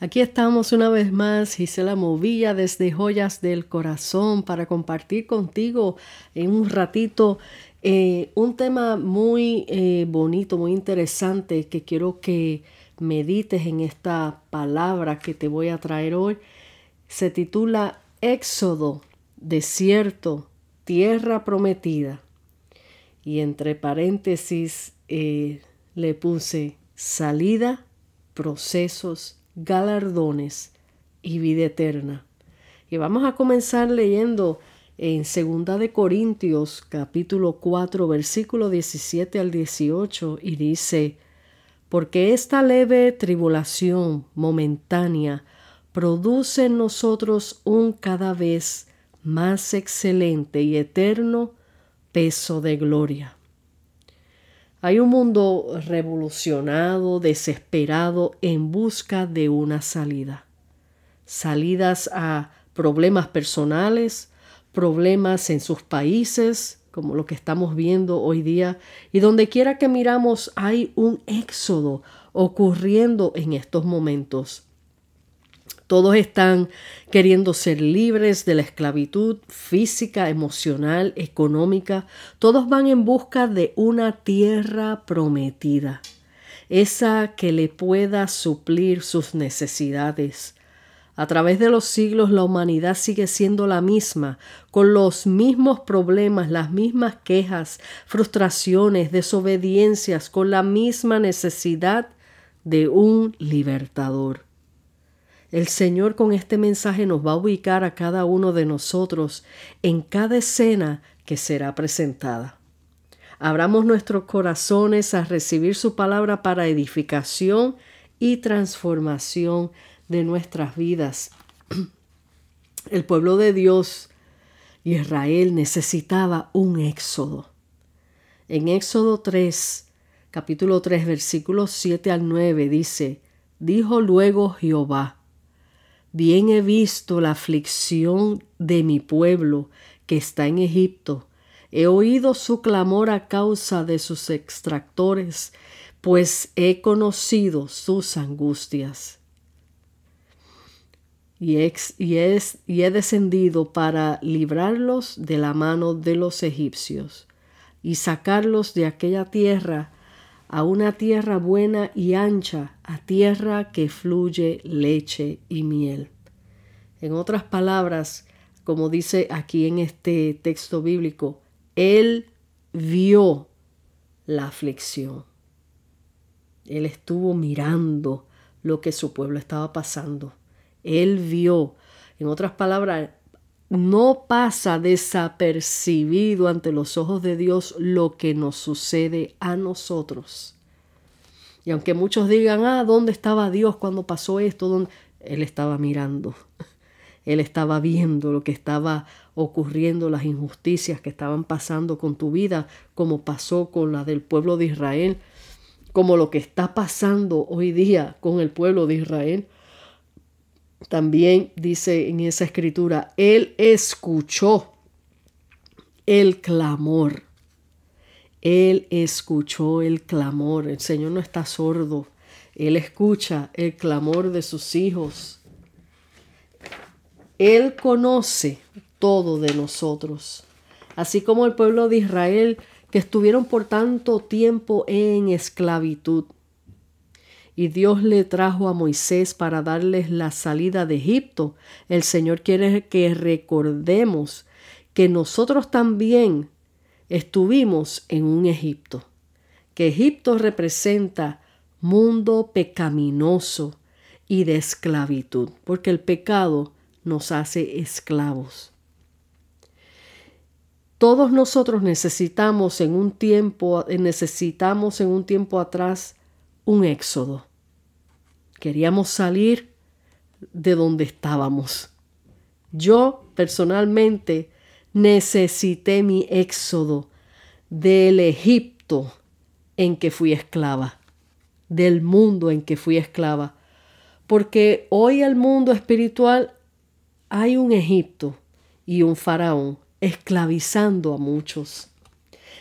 Aquí estamos una vez más, Gisela Movilla desde Joyas del Corazón para compartir contigo en un ratito eh, un tema muy eh, bonito, muy interesante que quiero que medites en esta palabra que te voy a traer hoy. Se titula Éxodo, desierto, tierra prometida. Y entre paréntesis eh, le puse salida, procesos galardones y vida eterna. Y vamos a comenzar leyendo en 2 de Corintios capítulo 4 versículo 17 al 18 y dice, porque esta leve tribulación momentánea produce en nosotros un cada vez más excelente y eterno peso de gloria hay un mundo revolucionado, desesperado, en busca de una salida. Salidas a problemas personales, problemas en sus países, como lo que estamos viendo hoy día, y donde quiera que miramos hay un éxodo ocurriendo en estos momentos. Todos están queriendo ser libres de la esclavitud física, emocional, económica. Todos van en busca de una tierra prometida, esa que le pueda suplir sus necesidades. A través de los siglos la humanidad sigue siendo la misma, con los mismos problemas, las mismas quejas, frustraciones, desobediencias, con la misma necesidad de un libertador. El Señor con este mensaje nos va a ubicar a cada uno de nosotros en cada escena que será presentada. Abramos nuestros corazones a recibir su palabra para edificación y transformación de nuestras vidas. El pueblo de Dios, Israel, necesitaba un éxodo. En Éxodo 3, capítulo 3, versículos 7 al 9 dice, dijo luego Jehová, Bien he visto la aflicción de mi pueblo que está en Egipto. He oído su clamor a causa de sus extractores, pues he conocido sus angustias. Y y he descendido para librarlos de la mano de los egipcios y sacarlos de aquella tierra a una tierra buena y ancha, a tierra que fluye leche y miel. En otras palabras, como dice aquí en este texto bíblico, Él vio la aflicción. Él estuvo mirando lo que su pueblo estaba pasando. Él vio, en otras palabras, no pasa desapercibido ante los ojos de Dios lo que nos sucede a nosotros. Y aunque muchos digan, ah, ¿dónde estaba Dios cuando pasó esto? Él estaba mirando. Él estaba viendo lo que estaba ocurriendo, las injusticias que estaban pasando con tu vida, como pasó con la del pueblo de Israel, como lo que está pasando hoy día con el pueblo de Israel. También dice en esa escritura, Él escuchó el clamor. Él escuchó el clamor. El Señor no está sordo. Él escucha el clamor de sus hijos. Él conoce todo de nosotros. Así como el pueblo de Israel que estuvieron por tanto tiempo en esclavitud y Dios le trajo a Moisés para darles la salida de Egipto, el Señor quiere que recordemos que nosotros también estuvimos en un Egipto, que Egipto representa mundo pecaminoso y de esclavitud, porque el pecado nos hace esclavos. Todos nosotros necesitamos en un tiempo, necesitamos en un tiempo atrás un éxodo. Queríamos salir de donde estábamos. Yo personalmente necesité mi éxodo del Egipto en que fui esclava, del mundo en que fui esclava, porque hoy el mundo espiritual hay un Egipto y un faraón esclavizando a muchos.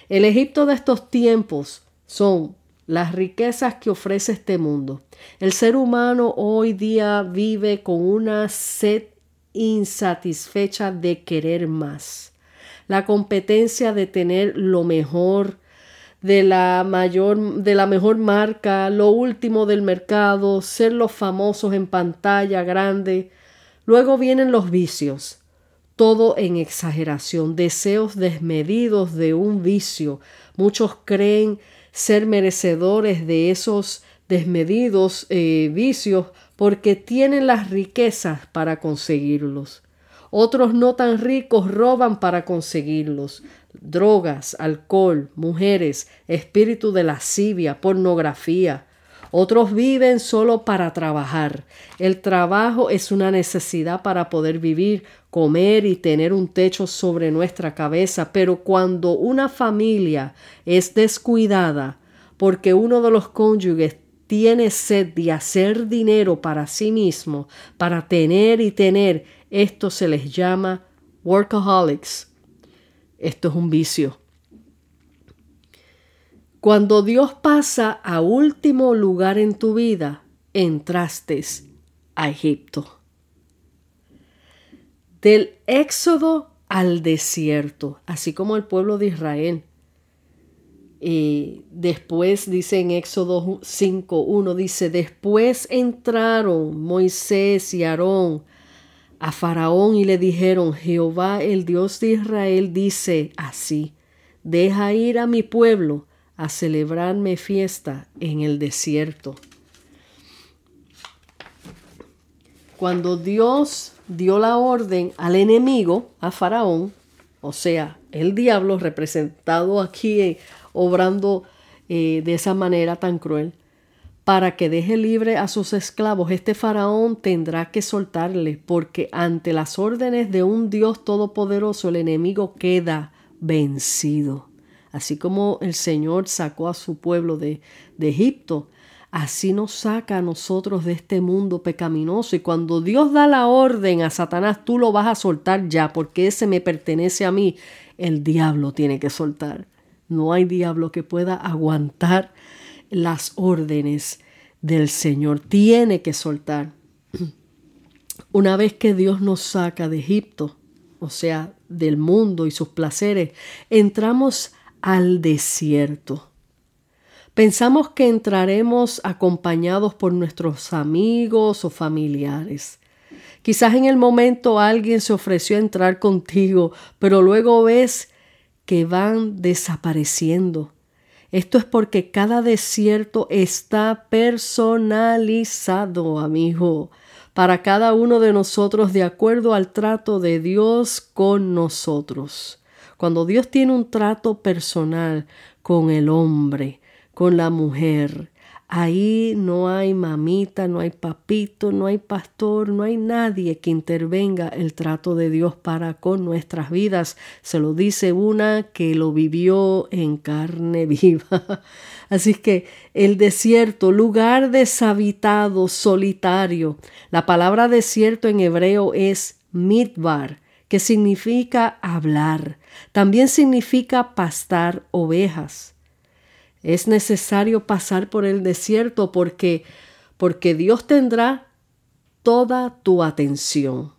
El Egipto de estos tiempos son las riquezas que ofrece este mundo. El ser humano hoy día vive con una sed insatisfecha de querer más. La competencia de tener lo mejor, de la mayor de la mejor marca, lo último del mercado, ser los famosos en pantalla grande. Luego vienen los vicios, todo en exageración, deseos desmedidos de un vicio. Muchos creen ser merecedores de esos desmedidos eh, vicios porque tienen las riquezas para conseguirlos. Otros no tan ricos roban para conseguirlos. Drogas, alcohol, mujeres, espíritu de lascivia, pornografía. Otros viven solo para trabajar. El trabajo es una necesidad para poder vivir, comer y tener un techo sobre nuestra cabeza, pero cuando una familia es descuidada porque uno de los cónyuges tiene sed de hacer dinero para sí mismo, para tener y tener, esto se les llama workaholics. Esto es un vicio. Cuando Dios pasa a último lugar en tu vida, entraste a Egipto. Del éxodo al desierto, así como el pueblo de Israel. Y después dice en Éxodo 5.1, dice, después entraron Moisés y Aarón a Faraón y le dijeron, Jehová el Dios de Israel dice así, deja ir a mi pueblo a celebrarme fiesta en el desierto. Cuando Dios dio la orden al enemigo, a Faraón, o sea, el diablo representado aquí eh, obrando eh, de esa manera tan cruel, para que deje libre a sus esclavos, este faraón tendrá que soltarle, porque ante las órdenes de un Dios todopoderoso el enemigo queda vencido. Así como el Señor sacó a su pueblo de, de Egipto, así nos saca a nosotros de este mundo pecaminoso. Y cuando Dios da la orden a Satanás, tú lo vas a soltar ya, porque ese me pertenece a mí, el diablo tiene que soltar. No hay diablo que pueda aguantar las órdenes del Señor. Tiene que soltar. Una vez que Dios nos saca de Egipto, o sea, del mundo y sus placeres, entramos al desierto. Pensamos que entraremos acompañados por nuestros amigos o familiares. Quizás en el momento alguien se ofreció a entrar contigo, pero luego ves que van desapareciendo. Esto es porque cada desierto está personalizado, amigo, para cada uno de nosotros de acuerdo al trato de Dios con nosotros. Cuando Dios tiene un trato personal con el hombre, con la mujer, Ahí no hay mamita, no hay papito, no hay pastor, no hay nadie que intervenga el trato de Dios para con nuestras vidas. Se lo dice una que lo vivió en carne viva. Así que el desierto, lugar deshabitado, solitario. La palabra desierto en hebreo es midbar, que significa hablar. También significa pastar ovejas. Es necesario pasar por el desierto porque porque Dios tendrá toda tu atención.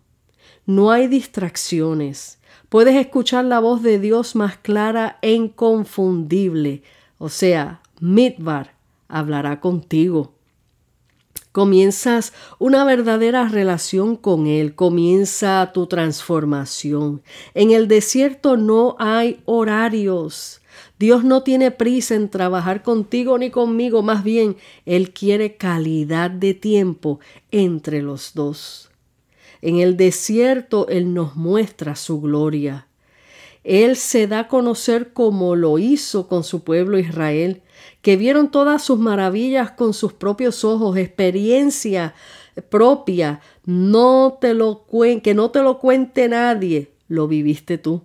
No hay distracciones. Puedes escuchar la voz de Dios más clara e inconfundible. O sea, Midbar hablará contigo. Comienzas una verdadera relación con Él, comienza tu transformación. En el desierto no hay horarios. Dios no tiene prisa en trabajar contigo ni conmigo, más bien Él quiere calidad de tiempo entre los dos. En el desierto Él nos muestra su gloria. Él se da a conocer como lo hizo con su pueblo Israel, que vieron todas sus maravillas con sus propios ojos, experiencia propia, no te lo que no te lo cuente nadie, lo viviste tú.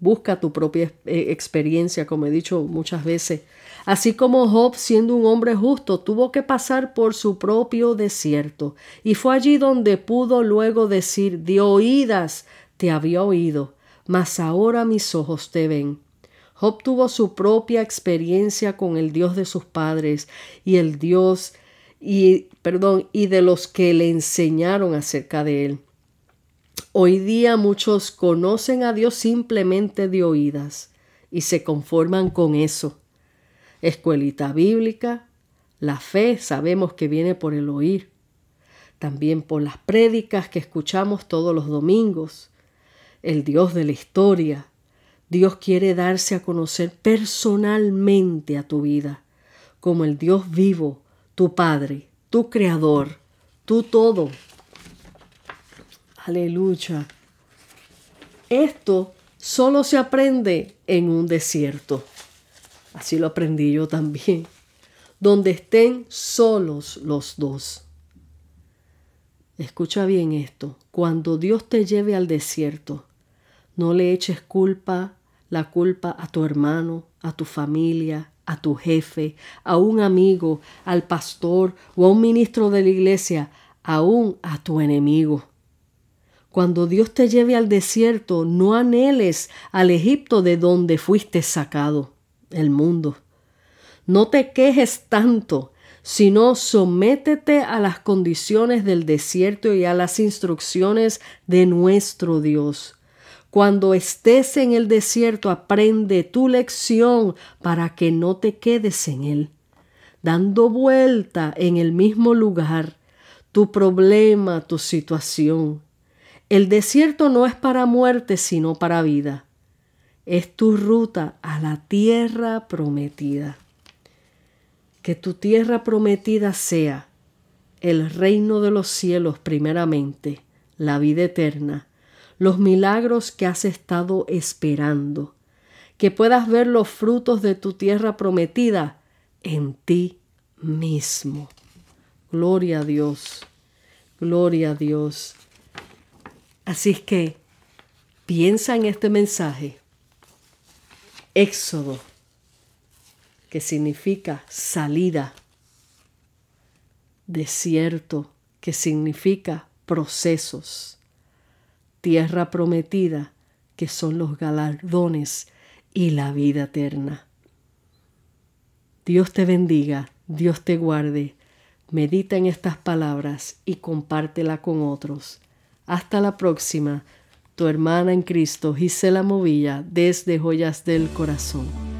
Busca tu propia eh, experiencia, como he dicho muchas veces. Así como Job, siendo un hombre justo, tuvo que pasar por su propio desierto, y fue allí donde pudo luego decir, de oídas te había oído, mas ahora mis ojos te ven. Job tuvo su propia experiencia con el Dios de sus padres y el Dios y perdón, y de los que le enseñaron acerca de él. Hoy día muchos conocen a Dios simplemente de oídas y se conforman con eso. Escuelita bíblica, la fe sabemos que viene por el oír, también por las prédicas que escuchamos todos los domingos. El Dios de la historia. Dios quiere darse a conocer personalmente a tu vida, como el Dios vivo, tu Padre, tu Creador, tu todo. Aleluya. Esto solo se aprende en un desierto. Así lo aprendí yo también. Donde estén solos los dos. Escucha bien esto. Cuando Dios te lleve al desierto, no le eches culpa, la culpa a tu hermano, a tu familia, a tu jefe, a un amigo, al pastor o a un ministro de la iglesia, aún a tu enemigo. Cuando Dios te lleve al desierto, no anheles al Egipto de donde fuiste sacado, el mundo. No te quejes tanto, sino sométete a las condiciones del desierto y a las instrucciones de nuestro Dios. Cuando estés en el desierto, aprende tu lección para que no te quedes en él, dando vuelta en el mismo lugar, tu problema, tu situación. El desierto no es para muerte, sino para vida. Es tu ruta a la tierra prometida. Que tu tierra prometida sea el reino de los cielos primeramente, la vida eterna, los milagros que has estado esperando, que puedas ver los frutos de tu tierra prometida en ti mismo. Gloria a Dios, gloria a Dios. Así es que piensa en este mensaje. Éxodo, que significa salida. Desierto, que significa procesos. Tierra prometida, que son los galardones y la vida eterna. Dios te bendiga, Dios te guarde. Medita en estas palabras y compártela con otros. Hasta la próxima, tu hermana en Cristo, Gisela Movilla, desde Joyas del Corazón.